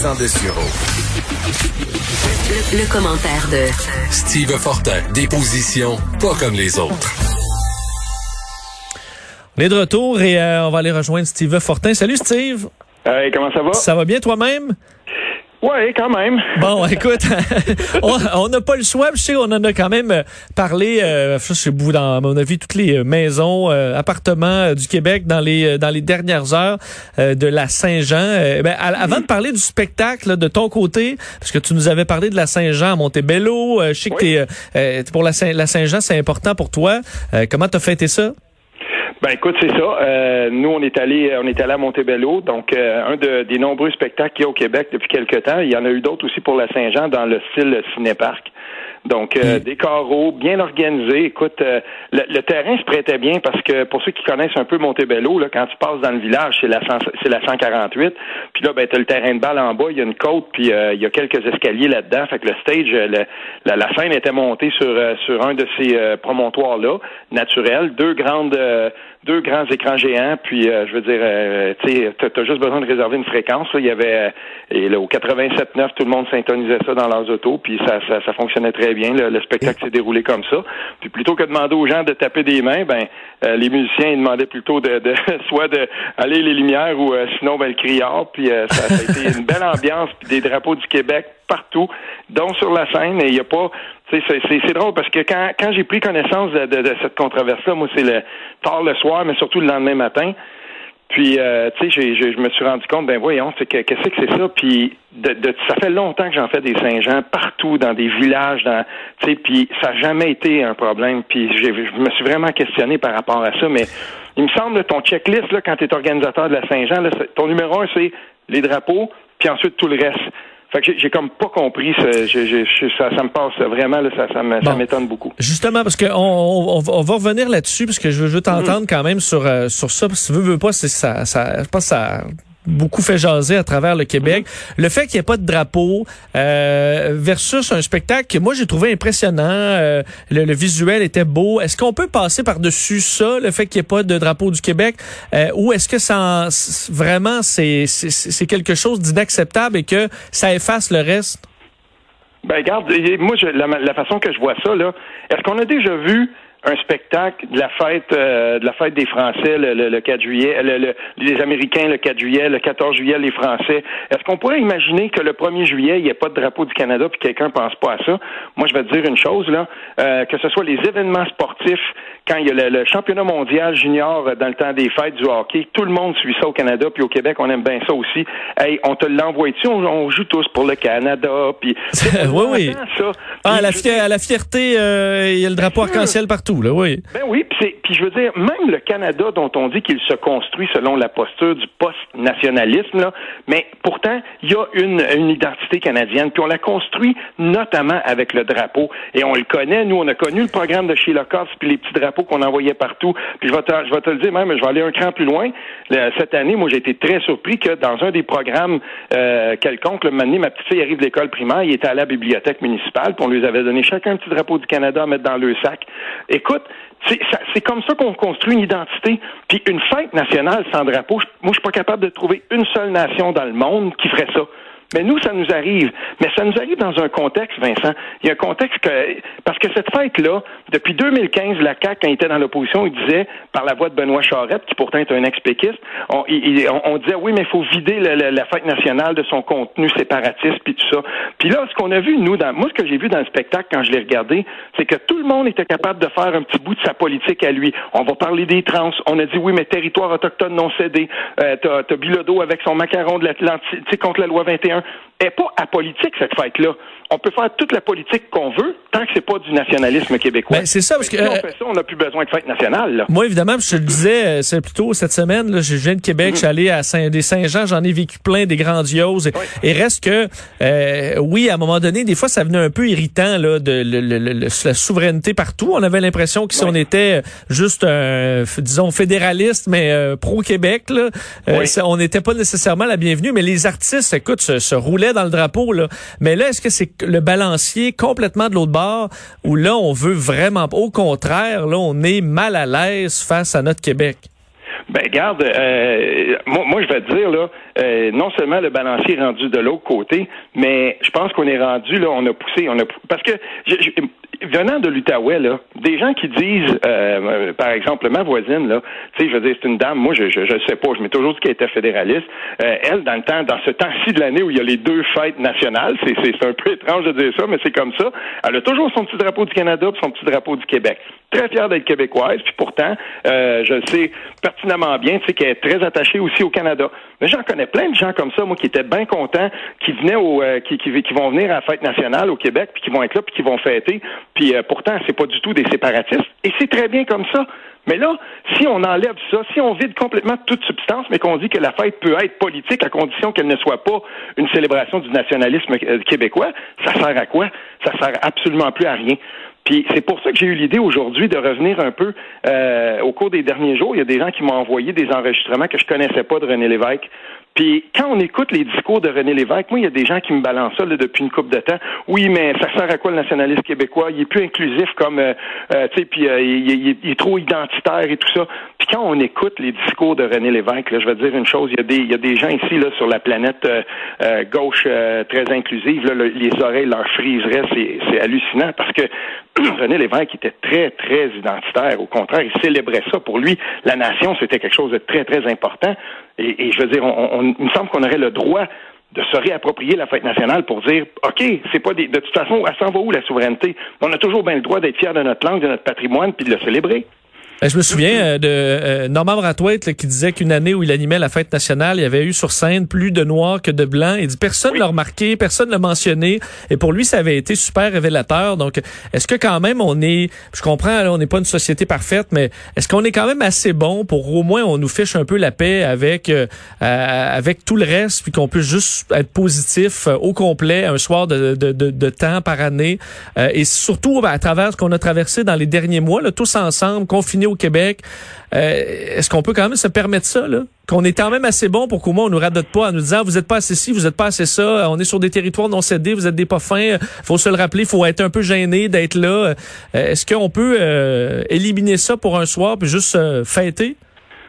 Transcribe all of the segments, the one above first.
Le, le commentaire de Steve Fortin, des positions pas comme les autres. On est de retour et euh, on va aller rejoindre Steve Fortin. Salut Steve. Hey, comment ça va? Ça va bien toi-même? Ouais, quand même. Bon, écoute, on n'a pas le choix. Je sais, on en a quand même euh, parlé, euh, je sais, dans, à mon avis, toutes les euh, maisons, euh, appartements euh, du Québec dans les dans les dernières heures de la Saint-Jean. ben, avant de parler du spectacle de ton côté, parce que tu nous avais parlé de la Saint-Jean à Montebello, je sais que t'es, pour la, Saint, la Saint-Jean, c'est important pour toi. comment t'as fêté ça? Ben écoute, c'est ça. Euh, nous, on est allé, on est allé à Montebello, donc euh, un de, des nombreux spectacles qu'il y a au Québec depuis quelques temps. Il y en a eu d'autres aussi pour la Saint-Jean dans le style cinéparc. Donc, euh, des carreaux bien organisés. Écoute, euh, le, terrain se prêtait bien parce que pour ceux qui connaissent un peu Montebello, là, quand tu passes dans le village, c'est la, c'est la 148. Puis là, ben, tu as le terrain de balle en bas, il y a une côte, puis euh, il y a quelques escaliers là-dedans. Fait que le stage, la, la, scène était montée sur, sur un de ces promontoires-là, naturels. Deux grandes deux grands écrans géants, puis je veux dire, tu sais, t'as juste besoin de réserver une fréquence. Il y avait et là, au 87.9, tout le monde syntonisait ça dans leurs autos, puis ça, ça, ça fonctionnait très bien. Le, spectacle s'est déroulé comme ça. Puis plutôt que de demander aux gens de taper des mains, ben euh, les musiciens ils demandaient plutôt de, de soit de aller les lumières ou euh, sinon ben le criard. Puis euh, ça, a été une belle ambiance, puis des drapeaux du Québec partout, dont sur la scène. Et il y a pas c'est drôle parce que quand, quand j'ai pris connaissance de, de, de cette controverse-là, moi, c'est le tard le soir, mais surtout le lendemain matin. Puis, euh, tu sais, je me suis rendu compte, ben voyons, que qu'est-ce que c'est ça? Puis, de, de, ça fait longtemps que j'en fais des Saint-Jean partout, dans des villages, dans, tu sais, puis ça n'a jamais été un problème. Puis, je me suis vraiment questionné par rapport à ça. Mais il me semble, ton checklist, là, quand tu es organisateur de la Saint-Jean, ton numéro un, c'est les drapeaux, puis ensuite tout le reste. Fait que j'ai comme pas compris, ça, ça, me passe vraiment, là, ça, ça m'étonne beaucoup. Justement, parce qu'on on, on, va revenir là-dessus, parce que je veux, t'entendre mm-hmm. quand même sur, euh, sur ça, parce que tu veux, veux pas, ça, ça, je pense que ça beaucoup fait jaser à travers le Québec. Mhm. Le fait qu'il n'y ait pas de drapeau euh, versus un spectacle que moi j'ai trouvé impressionnant, euh, le, visuel était beau. Est-ce qu'on peut passer par-dessus ça, le fait qu'il n'y ait pas de drapeau du Québec, euh, ou est-ce que ça vraiment c'est quelque chose d'inacceptable et que ça efface le reste? Ben regarde, moi je, la, la façon que je vois ça là, est-ce qu'on a déjà vu un spectacle de la fête euh, de la fête des Français le, le, 4 juillet, le, les Américains le 4 juillet, le 14 juillet les Français. Est-ce qu'on pourrait imaginer que le 1er juillet il n'y ait pas de drapeau du Canada puis quelqu'un pense pas à ça? Moi je vais te dire une chose là, euh, que ce soit les événements sportifs quand il y a le, championnat mondial junior dans le temps des fêtes du hockey, tout le monde suit ça au Canada puis au Québec on aime bien ça aussi. Hey, on te l'envoie-tu on, joue tous pour le Canada puis oui oui. Ça. Ah, à la, la fierté, euh, il y a le drapeau arc-en-ciel partout oui. Ben oui, puis je veux dire, même le Canada dont on dit qu'il se construit selon la posture du post-nationalisme, là, mais pourtant, il y a une, une identité canadienne, puis on la construit notamment avec le drapeau. Et on le connaît, nous, on a connu le programme de Sheila Cox, puis les petits drapeaux qu'on envoyait partout. Puis je vais te, je vais te le dire même, je vais aller un cran plus loin. cette année, moi, j'ai été très surpris que dans un des programmes euh, quelconques, le moment ma petite fille arrive de l'école primaire, il était à la bibliothèque municipale, puis on lui avait donné chacun un petit drapeau du Canada à mettre dans le sac. Écoute, c'est comme ça qu'on construit une identité. Puis une fête nationale sans drapeau, moi, je suis pas capable de trouver une seule nation dans le monde qui ferait ça. Mais nous, ça nous arrive. Mais ça nous arrive dans un contexte, Vincent. Il y a un contexte que, parce que cette fête-là, depuis 2015, la CAQ, quand il était dans l'opposition, il disait, par la voix de Benoît Charette, qui pourtant est un ex-péquiste, on, on, disait, oui, mais il faut vider la, fête nationale de son contenu séparatiste, puis tout ça. Puis là, ce qu'on a vu, nous, dans, moi, ce que j'ai vu dans le spectacle quand je l'ai regardé, c'est que tout le monde était capable de faire un petit bout de sa politique à lui. On va parler des trans. On a dit, oui, mais territoire autochtone non cédé. Euh, t'as, Bilodeau avec son macaron de l'Atlantique contre la loi 21 there. N'est pas apolitique, cette fête-là. On peut faire toute la politique qu'on veut tant que c'est pas du nationalisme québécois. Ben, c'est ça, parce que. Si on euh, fait ça, on n'a plus besoin de fête nationale. Moi, évidemment, je te le disais, euh, c'est plutôt cette semaine, là, je viens de Québec, je suis allé à Saint, des Saint-Jean, j'en ai vécu plein, des grandioses. Et reste que, euh, oui, à un moment donné, des fois, ça venait un peu irritant, là, de la souveraineté partout. On avait l'impression que si on était juste, un, disons, fédéraliste, mais pro-Québec, là, on n'était pas nécessairement la bienvenue. Mais les artistes, écoute, se, se roulaient dans le drapeau. Là. Mais là, est-ce que c'est le balancier complètement de l'autre bord où là, on veut vraiment... Au contraire, là, on est mal à l'aise face à notre Québec? Ben garde, euh, moi, je vais te dire là, euh, non seulement le balancier est rendu de l'autre côté, mais je pense qu'on est rendu là, on a poussé, on a parce que je- venant de l'Outaouais là, des gens qui disent, euh, par exemple ma voisine là, tu sais, je veux dire c'est une dame, moi je je, je sais pas, je m'ai toujours dit qu'elle était fédéraliste. Euh, elle dans le temps, dans ce temps-ci de l'année où il y a les deux fêtes nationales, c'est c'est c'est un peu étrange de dire ça, mais c'est comme ça. Elle a toujours son petit drapeau du Canada, puis son petit drapeau du Québec. Très fière d'être québécoise, puis pourtant, euh, je le sais pertinemment bien, tu sais qu'elle est très attachée aussi au Canada. Mais j'en connais plein de gens comme ça, moi, qui étaient bien contents, qui venaient au, euh, qui, qui, qui vont venir à la fête nationale au Québec, puis qui vont être là, puis qui vont fêter. Puis euh, pourtant, c'est pas du tout des séparatistes, et c'est très bien comme ça. Mais là, si on enlève ça, si on vide complètement toute substance, mais qu'on dit que la fête peut être politique à condition qu'elle ne soit pas une célébration du nationalisme euh, québécois, ça sert à quoi? Ça sert absolument plus à rien. Puis c'est pour ça que j'ai eu l'idée aujourd'hui de revenir un peu euh, au cours des derniers jours. Il y a des gens qui m'ont envoyé des enregistrements que je connaissais pas de René Lévesque. Puis quand on écoute les discours de René Lévesque, moi, il y a des gens qui me balancent ça là, depuis une couple de temps. Oui, mais ça sert à quoi le nationalisme québécois? Il est plus inclusif comme, euh, euh, tu sais, euh, il, est trop identitaire et tout ça. Puis quand on écoute les discours de René Lévesque, là, je vais te dire une chose, il y a des, il y a des gens ici là sur la planète euh, euh, gauche très inclusive, là, le- les oreilles leur friseraient, c'est hallucinant parce que René Lévesque était très, très identitaire. Au contraire, il célébrait ça. Pour lui, la nation, c'était quelque chose de très, très important. Et, je veux dire, on, on- il me semble qu'on aurait le droit de se réapproprier la fête nationale pour dire, OK, c'est pas des, de toute façon, elle s'en va où la souveraineté? On a toujours bien le droit d'être fier de notre langue, de notre patrimoine, puis de le célébrer. Euh, Je me souviens euh, de euh, Norman Brathwaite qui disait qu'une année où il animait la fête nationale, il y avait eu sur scène plus de noirs que de blancs. Il dit personne Oui. l'a remarqué, personne l'a mentionné. Et pour lui, ça avait été super révélateur. Donc, est-ce que quand même on est, je comprends, on n'est pas une société parfaite, mais est-ce qu'on est quand même assez bon pour au moins on nous fiche un peu la paix avec euh, avec tout le reste, puis qu'on peut juste être positif euh, au complet un soir de, de, de, de temps par année, Euh, et surtout ben, à travers ce qu'on a traversé dans les derniers mois, là, tous ensemble, confinés au Québec. Euh, Est-ce qu'on peut quand même se permettre ça? Qu'on est quand même assez bon pour qu'au moins on nous radote pas en nous disant vous êtes pas assez ci, vous êtes pas assez ça, on est sur des territoires non cédés, vous êtes des pas fins, faut se le rappeler, faut être un peu gêné d'être là. Euh, Est-ce qu'on peut euh, éliminer ça pour un soir puis juste euh, fêter?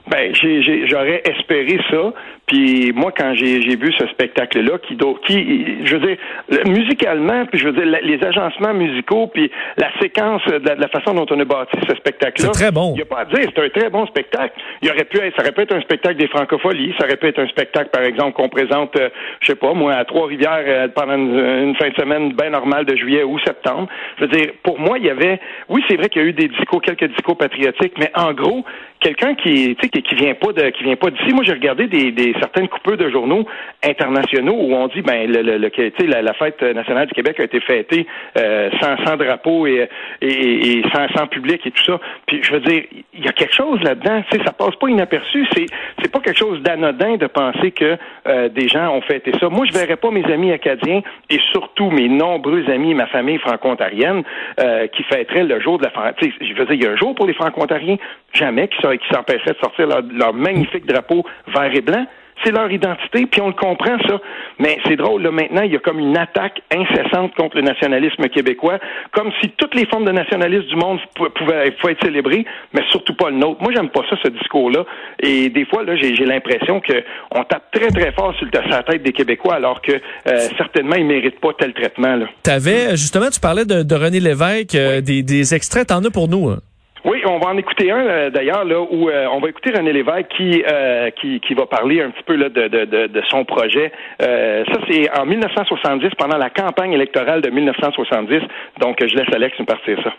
Ben, j'aurais espéré ça. Puis moi, quand j'ai j'ai vu ce spectacle-là, qui, qui, je veux dire, le- musicalement, puis je veux dire, la- les agencements musicaux, puis la séquence de la, de la façon dont on a bâti ce spectacle-là. C'est très bon. Il n'y a pas à dire, c'est un très bon spectacle. Il aurait pu être, ça aurait pu être un spectacle des francopholies, ça aurait pu être un spectacle, par exemple, qu'on présente, euh, je sais pas, moi, à Trois-Rivières euh, pendant une, une fin de semaine bien normale de juillet ou septembre. Je veux dire, pour moi, il y avait, oui, c'est vrai qu'il y a eu des discours, quelques discours patriotiques, mais en gros, quelqu'un qui, tu sais, qui, qui vient pas de, qui vient pas d'ici. Moi, j'ai regardé des, des certaines coupures de journaux internationaux où on dit, ben, le, le, le- la, la fête nationale du Québec a été fêtée euh, sans, sans drapeau et, et, et sans, sans public et tout ça. Puis, je veux dire, il y a quelque chose là-dedans. Tu sais, ça passe pas inaperçu. C'est, c'est pas quelque chose d'anodin de penser que euh, des gens ont fêté ça. Moi, je verrais pas mes amis acadiens et surtout mes nombreux amis, ma famille franco-ontarienne, euh, qui fêteraient le jour de la Fran- tu sais, Je veux dire, il y a un jour pour les franco-ontariens, jamais qui, s'empêcherait de sortir leur magnifique drapeau vert et blanc. C'est leur identité, puis on le comprend, ça. Mais c'est drôle, là, maintenant, il y a comme une attaque incessante contre le nationalisme québécois, comme si toutes les formes de nationalisme du monde pou- pouvaient, pouvaient être célébrées, mais surtout pas le nôtre. Moi, j'aime pas ça, ce discours-là. Et des fois, là, j'ai l'impression qu'on tape très, très fort sur, le, sur la tête des Québécois, alors que euh, certainement, ils méritent pas tel traitement, là. T'avais, justement, tu parlais de, de René Lévesque, euh, des, des extraits, t'en as pour nous. hein? Oui, on va en écouter un euh, d'ailleurs là où euh, on va écouter René Lévesque qui euh, qui, qui va parler un petit peu là de, de, de, son projet. Euh, ça c'est en 1970 pendant la campagne électorale de 1970. Donc je laisse Alex nous partir ça.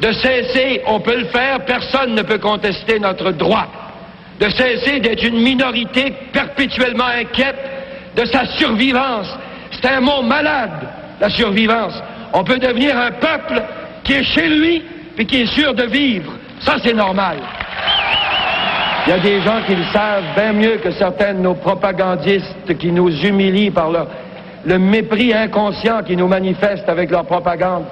De cesser, on peut le faire, personne ne peut contester notre droit. De cesser d'être une minorité perpétuellement inquiète de sa survivance. C'est un mot malade, la survivance. On peut devenir un peuple qui est chez lui puis qui est sûr de vivre. Ça, c'est normal. Il y a des gens qui le savent bien mieux que certains de nos propagandistes qui nous humilient par leur, le mépris inconscient qu'ils nous manifestent avec leur propagande.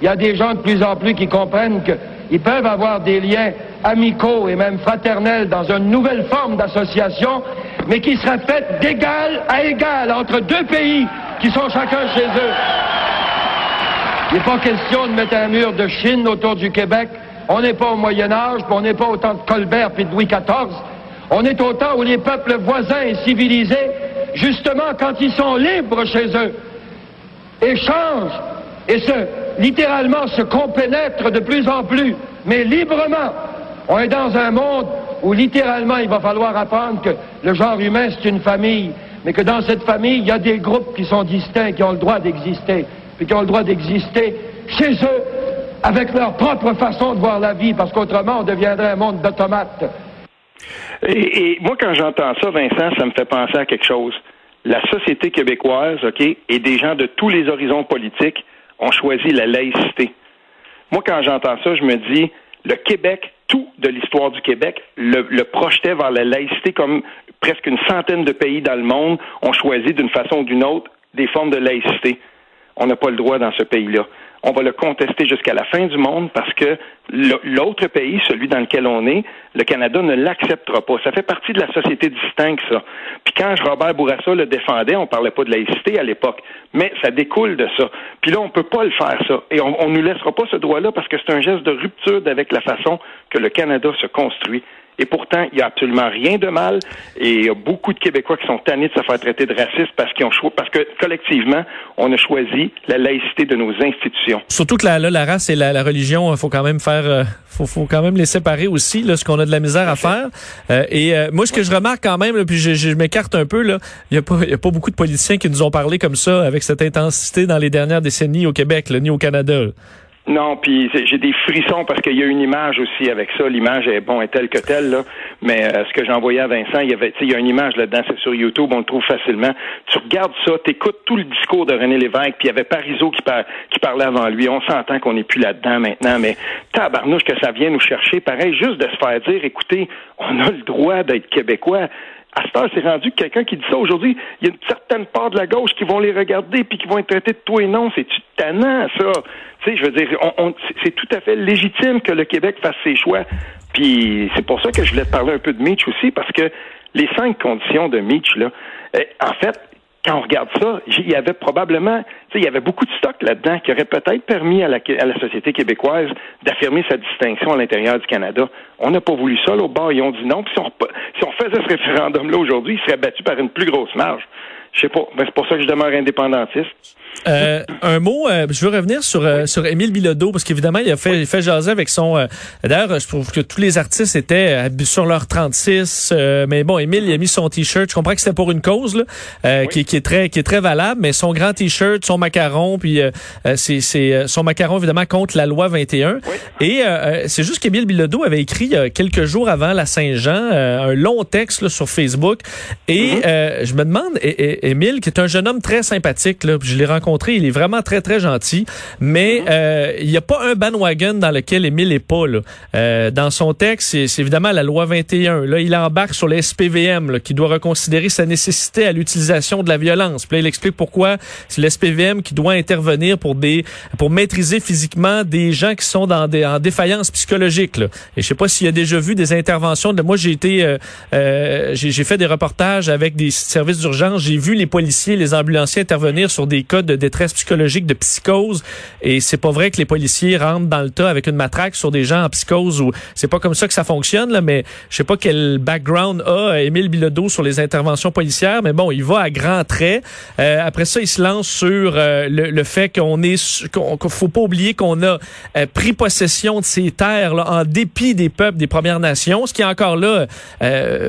Il y a des gens de plus en plus qui comprennent qu'ils peuvent avoir des liens amicaux et même fraternels dans une nouvelle forme d'association, mais qui seraient faites d'égal à égal entre deux pays qui sont chacun chez eux. Il n'est pas question de mettre un mur de Chine autour du Québec. On n'est pas au Moyen Âge, on n'est pas au temps de Colbert puis de Louis XIV. On est au temps où les peuples voisins et civilisés, justement quand ils sont libres chez eux, échangent et se, littéralement se compénètrent de plus en plus, mais librement. On est dans un monde où littéralement il va falloir apprendre que le genre humain c'est une famille, mais que dans cette famille il y a des groupes qui sont distincts, qui ont le droit d'exister, puis qui ont le droit d'exister chez eux avec leur propre façon de voir la vie, parce qu'autrement on deviendrait un monde d'automates. Et, et moi, quand j'entends ça, Vincent, ça me fait penser à quelque chose. La société québécoise, OK, et des gens de tous les horizons politiques ont choisi la laïcité. Moi, quand j'entends ça, je me dis, le Québec, tout de l'histoire du Québec, le, le, projetait vers la laïcité comme presque une centaine de pays dans le monde ont choisi d'une façon ou d'une autre des formes de laïcité. On n'a pas le droit dans ce pays-là on va le contester jusqu'à la fin du monde parce que l'autre pays, celui dans lequel on est, le Canada ne l'acceptera pas. Ça fait partie de la société distincte, ça. Puis quand Robert Bourassa le défendait, on parlait pas de laïcité à l'époque, mais ça découle de ça. Puis là, on peut pas le faire, ça. Et on, ne nous laissera pas ce droit-là parce que c'est un geste de rupture avec la façon que le Canada se construit. Et pourtant, il n'y a absolument rien de mal. Et il y a beaucoup de Québécois qui sont tannés de se faire traiter de racistes parce qu'ils ont parce que collectivement, on a choisi la laïcité de nos institutions. Surtout que la, la race et la, religion, il faut quand même faire, euh, faut, faut quand même les séparer aussi, là, ce qu'on a de la misère à faire. Euh, et euh, moi, ce que je remarque quand même, puis je, je m'écarte un peu, là, il n'y a pas, il y a pas beaucoup de politiciens qui nous ont parlé comme ça avec cette intensité dans les dernières décennies au Québec, là, ni au Canada. Non, puis j'ai des frissons parce qu'il y a une image aussi avec ça. L'image est bon est telle que telle là, mais euh, ce que j'ai envoyé à Vincent, il y avait, il y a une image là-dedans, c'est sur YouTube, on le trouve facilement. Tu regardes ça, t'écoutes tout le discours de René Lévesque, puis il y avait Parizeau qui, qui parlait avant lui. On s'entend qu'on n'est plus là-dedans maintenant, mais tabarnouche que ça vient nous chercher. Pareil, juste de se faire dire, écoutez, on a le droit d'être québécois à ce temps, c'est rendu que quelqu'un qui dit ça aujourd'hui, il y a une certaine part de la gauche qui vont les regarder puis qui vont être traités de tout et non. C'est-tu tannant, ça? Tu sais, je veux dire, c'est tout à fait légitime que le Québec fasse ses choix. Puis c'est pour ça que je voulais te parler un peu de Mitch aussi, parce que les cinq conditions de Mitch, là, eh, en fait, quand on regarde ça, il y avait probablement, il y avait beaucoup de stock là-dedans qui aurait peut-être permis à la, à la, société québécoise d'affirmer sa distinction à l'intérieur du Canada. On n'a pas voulu ça, là, au bord, ils ont dit non. Puis si on, si on faisait ce référendum-là aujourd'hui, il serait battu par une plus grosse marge. Je sais pas. Ben, c'est pour ça que je demeure indépendantiste. Euh, un mot, euh, je veux revenir sur euh, sur Émile Bilodeau parce qu'évidemment il a fait il fait jaser avec son. Euh, d'ailleurs, je trouve que tous les artistes étaient sur leur 36, mais bon, Émile il a mis son t-shirt. Je comprends que c'était pour une cause là, qui, qui, est très qui est très valable, mais son grand t-shirt, son macaron, puis c'est c'est son macaron évidemment contre la loi 21. Et c'est juste qu'Émile Bilodeau avait écrit quelques jours avant la Saint-Jean un long texte là, sur Facebook et mm-hmm. je me demande, Émile qui est un jeune homme très sympathique là, je l'ai rencontré il est vraiment très, très gentil. Mais mhm. euh, il n'y a pas un bandwagon dans lequel Émile est pas. Là. Euh, dans son texte, c'est évidemment la loi 21. Là, il embarque sur le SPVM qui doit reconsidérer sa nécessité à l'utilisation de la violence. Puis là, il explique pourquoi c'est le SPVM qui doit intervenir pour des pour maîtriser physiquement des gens qui sont dans des, en défaillance psychologique. Là. Et je sais pas s'il y a déjà vu des interventions. De, moi, j'ai été, euh, euh j'ai fait des reportages avec des services d'urgence. J'ai vu les policiers, les ambulanciers intervenir sur des cas de détresse psychologique, de psychose. Et c'est pas vrai que les policiers rentrent dans le tas avec une matraque sur des gens en psychose ou c'est pas comme ça que ça fonctionne, là, mais je sais pas quel background a Émile Bilodeau sur les interventions policières, mais bon, il va à grands traits. Euh, après ça, il se lance sur euh, le, fait qu'on est, qu'on faut pas oublier qu'on a euh, pris possession de ces terres là, en dépit des peuples des Premières Nations, ce qui est encore là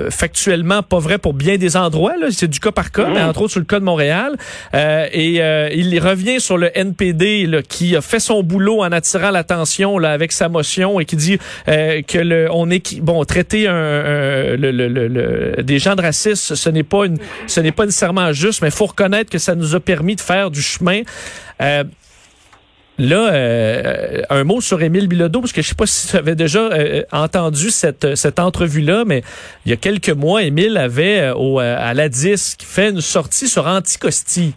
factuellement pas vrai pour bien des endroits. Là, c'est du cas par cas, mais entre autres sur le cas de Montréal. et il revient sur le NPD là, qui a fait son boulot en attirant l'attention là avec sa motion et qui dit euh, que le, on est bon traiter un, le, le, des gens de racisme, ce n'est pas une, ce n'est pas nécessairement juste, mais faut reconnaître que ça nous a permis de faire du chemin. Euh, Là, euh, un mot sur Émile Bilodeau, parce que je sais pas si tu avais déjà entendu cette, cette entrevue-là, mais il y a quelques mois, Émile avait au, à la disque fait une sortie sur Anticosti.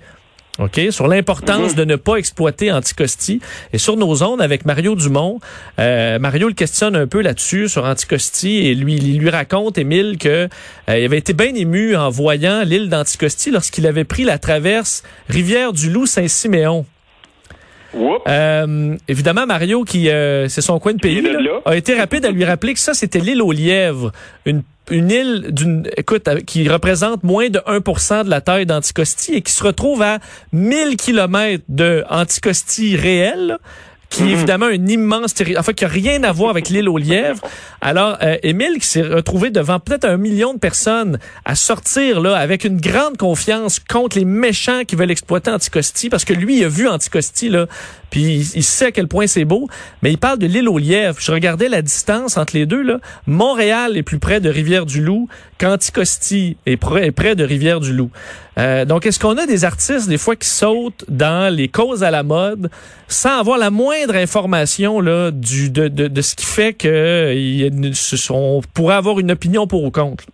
OK, sur l'importance de ne pas exploiter Anticosti. Et sur nos ondes, avec Mario Dumont, euh, Mario le questionne un peu là-dessus, sur Anticosti, et lui, il lui raconte, Émile, que euh, il avait été bien ému en voyant l'île d'Anticosti lorsqu'il avait pris la traverse Rivière-du-Loup-Saint-Siméon. Euh, évidemment, Mario, qui euh, c'est son coin de pays, là, là. a été rapide à lui rappeler que ça, c'était l'île aux lièvres, une une île d'une écoute qui représente moins de 1% de la taille d'Anticosti et qui se retrouve à 1000 kilomètres de Anticosti réel qui est évidemment un immense territoire, enfin qui a rien à voir avec l'île aux lièvres. Alors, euh, Émile qui s'est retrouvé devant peut-être un million de personnes à sortir là avec une grande confiance contre les méchants qui veulent exploiter Anticosti, parce que lui, il a vu Anticosti, là, puis il, sait à quel point c'est beau, mais il parle de l'île aux lièvres. Je regardais la distance entre les deux, là. Montréal est plus près de Rivière-du-Loup qu'Anticosti est près, de Rivière-du-Loup. Euh, donc, est-ce qu'on a des artistes, des fois, qui sautent dans les causes à la mode sans avoir la moindre information là, du, de, de, de ce qui fait que il y a une- ce sont- on pourrait avoir une opinion pour ou contre?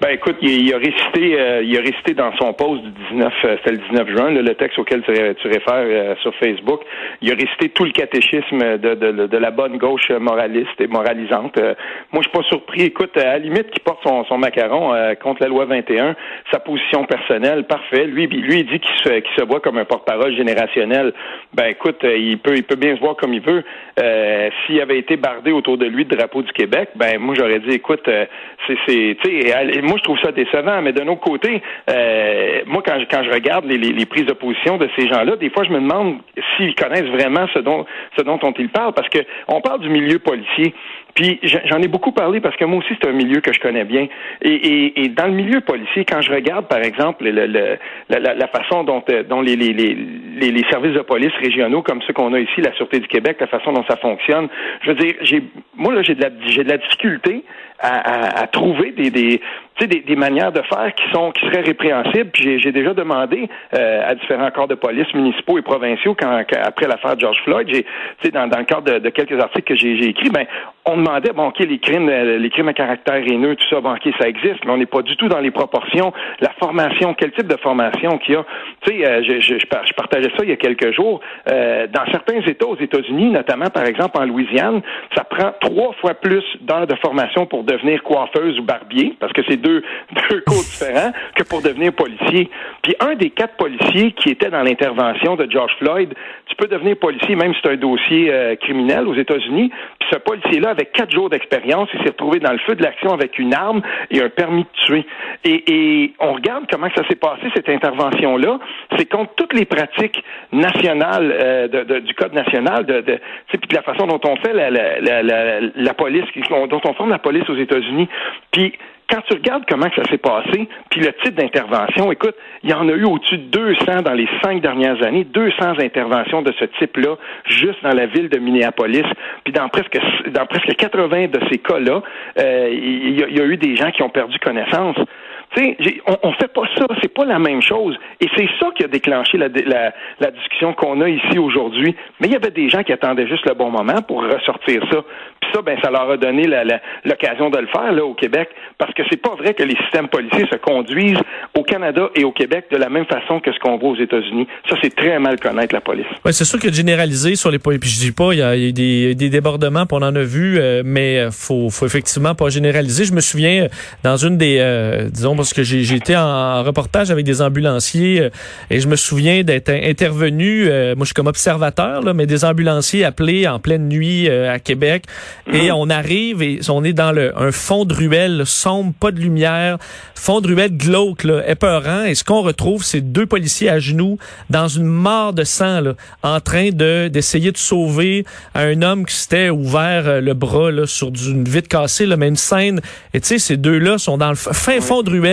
Ben écoute, il, il a récité, euh, il a récité dans son post du 19, euh, c'était le 19 juin, là, le texte auquel tu, réfères euh, sur Facebook. Il a récité tout le catéchisme de, de, de la bonne gauche moraliste et moralisante. Euh, moi, je suis pas surpris. Écoute, à la limite, qu'il porte son, son macaron euh, contre la loi 21, sa position personnelle, parfait. Lui, lui, il dit qu'il se, se voit comme un porte-parole générationnel. Ben écoute, euh, il peut, il peut bien se voir comme il veut. S'il avait été bardé autour de lui de drapeau du Québec, ben moi j'aurais dit, écoute, c'est, c'est, tu sais, moi je trouve ça décevant, mais d'un autre côté, euh, moi quand je, quand je regarde les, les, les prises de position de ces gens-là, des fois je me demande s'ils connaissent vraiment ce dont, ce dont ils parlent, parce que on parle du milieu policier. Puis j'en ai beaucoup parlé parce que moi aussi c'est un milieu que je connais bien. Et, et, et dans le milieu policier, quand je regarde par exemple le, le, la, la, la, façon dont, euh, dont les, les, les, les, services de police régionaux comme ceux qu'on a ici, la Sûreté du Québec, la façon dont ça fonctionne, je veux dire, j'ai moi là j'ai de la j'ai de la difficulté à, à, à trouver des, des des, des manières de faire qui sont qui seraient répréhensibles. Puis j'ai déjà demandé euh, à différents corps de police municipaux et provinciaux quand, quand après l'affaire George Floyd, j'ai dans, dans le cadre de, de quelques articles que j'ai écrits, ben on demandait bon ok les crimes les crimes à caractère haineux tout ça bon ok ça existe mais on n'est pas du tout dans les proportions la formation quel type de formation qu'il y a tu sais euh, je, je, je, partageais ça il y a quelques jours euh, dans certains États aux États-Unis notamment par exemple en Louisiane ça prend trois fois plus d'heures de formation pour devenir coiffeuse ou barbier parce que c'est deux deux cours différents que pour devenir policier puis un des quatre policiers qui était dans l'intervention de George Floyd tu peux devenir policier même si c'est un dossier euh, criminel aux États-Unis puis ce policier là avec quatre jours d'expérience, il s'est retrouvé dans le feu de l'action avec une arme et un permis de tuer. Et, et on regarde comment ça s'est passé, cette intervention-là. C'est contre toutes les pratiques nationales euh, du Code national, de, de, puis de la façon dont on fait la, la, la, la, la police, dont on forme la police aux États-Unis. Puis quand tu regardes comment ça s'est passé, puis le type d'intervention, écoute, il y en a eu au-dessus de 200 dans les cinq dernières années, 200 interventions de ce type-là, juste dans la ville de Minneapolis. Puis dans presque dans presque 80 de ces cas-là, euh, il, y a, il y a eu des gens qui ont perdu connaissance. Tu sais, on, on fait pas ça, c'est pas la même chose. Et c'est ça qui a déclenché la, la, discussion qu'on a ici aujourd'hui. Mais il y avait des gens qui attendaient juste le bon moment pour ressortir ça. Puis ça, ben, ça leur a donné l'occasion de le faire là au Québec, parce que c'est pas vrai que les systèmes policiers se conduisent au Canada et au Québec de la même façon que ce qu'on voit aux États-Unis. Ça, c'est très mal connaître la police. Ouais, c'est sûr que généraliser sur les policiers, puis je dis pas, il y a, des, des, débordements, puis on en a vu, euh, mais faut, faut effectivement pas généraliser. Je me souviens dans une des, euh, disons parce que j'ai été en reportage avec des ambulanciers euh, et je me souviens d'être intervenu, euh, moi je suis comme observateur, là, mais des ambulanciers appelés en pleine nuit euh, à Québec et on arrive et on est dans le un fond de ruelle sombre, pas de lumière, fond de ruelle glauque, là, épeurant et ce qu'on retrouve c'est deux policiers à genoux dans une mare de sang là, en train de d'essayer de sauver un homme qui s'était ouvert le bras là, sur une vitre cassée, là, mais une scène et tu sais ces deux-là sont dans le fin fond de ruelle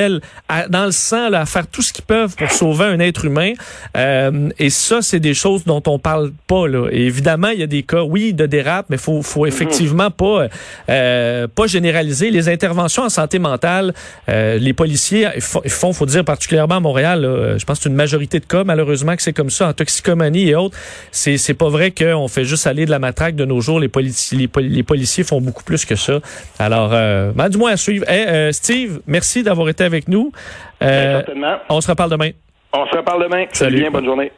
à, dans le sang là, à faire tout ce qu'ils peuvent pour sauver un être humain. Euh, et ça, c'est des choses dont on parle pas. Là. Et évidemment, il y a des cas, oui, de dérape, mais faut, faut effectivement pas, euh, pas généraliser les interventions en santé mentale. Euh, les policiers font, faut dire particulièrement à Montréal, là, je pense que c'est une majorité de cas, malheureusement, que c'est comme ça en toxicomanie et autres. C'est, c'est pas vrai qu'on fait juste aller de la matraque de nos jours. Les, policiers, les, les policiers font beaucoup plus que ça. Alors, euh, ben, du moins à suivre. Hey, Steve, merci d'avoir été avec nous. Euh, on se reparle demain. On se reparle demain. Salut. Bien, bonne journée.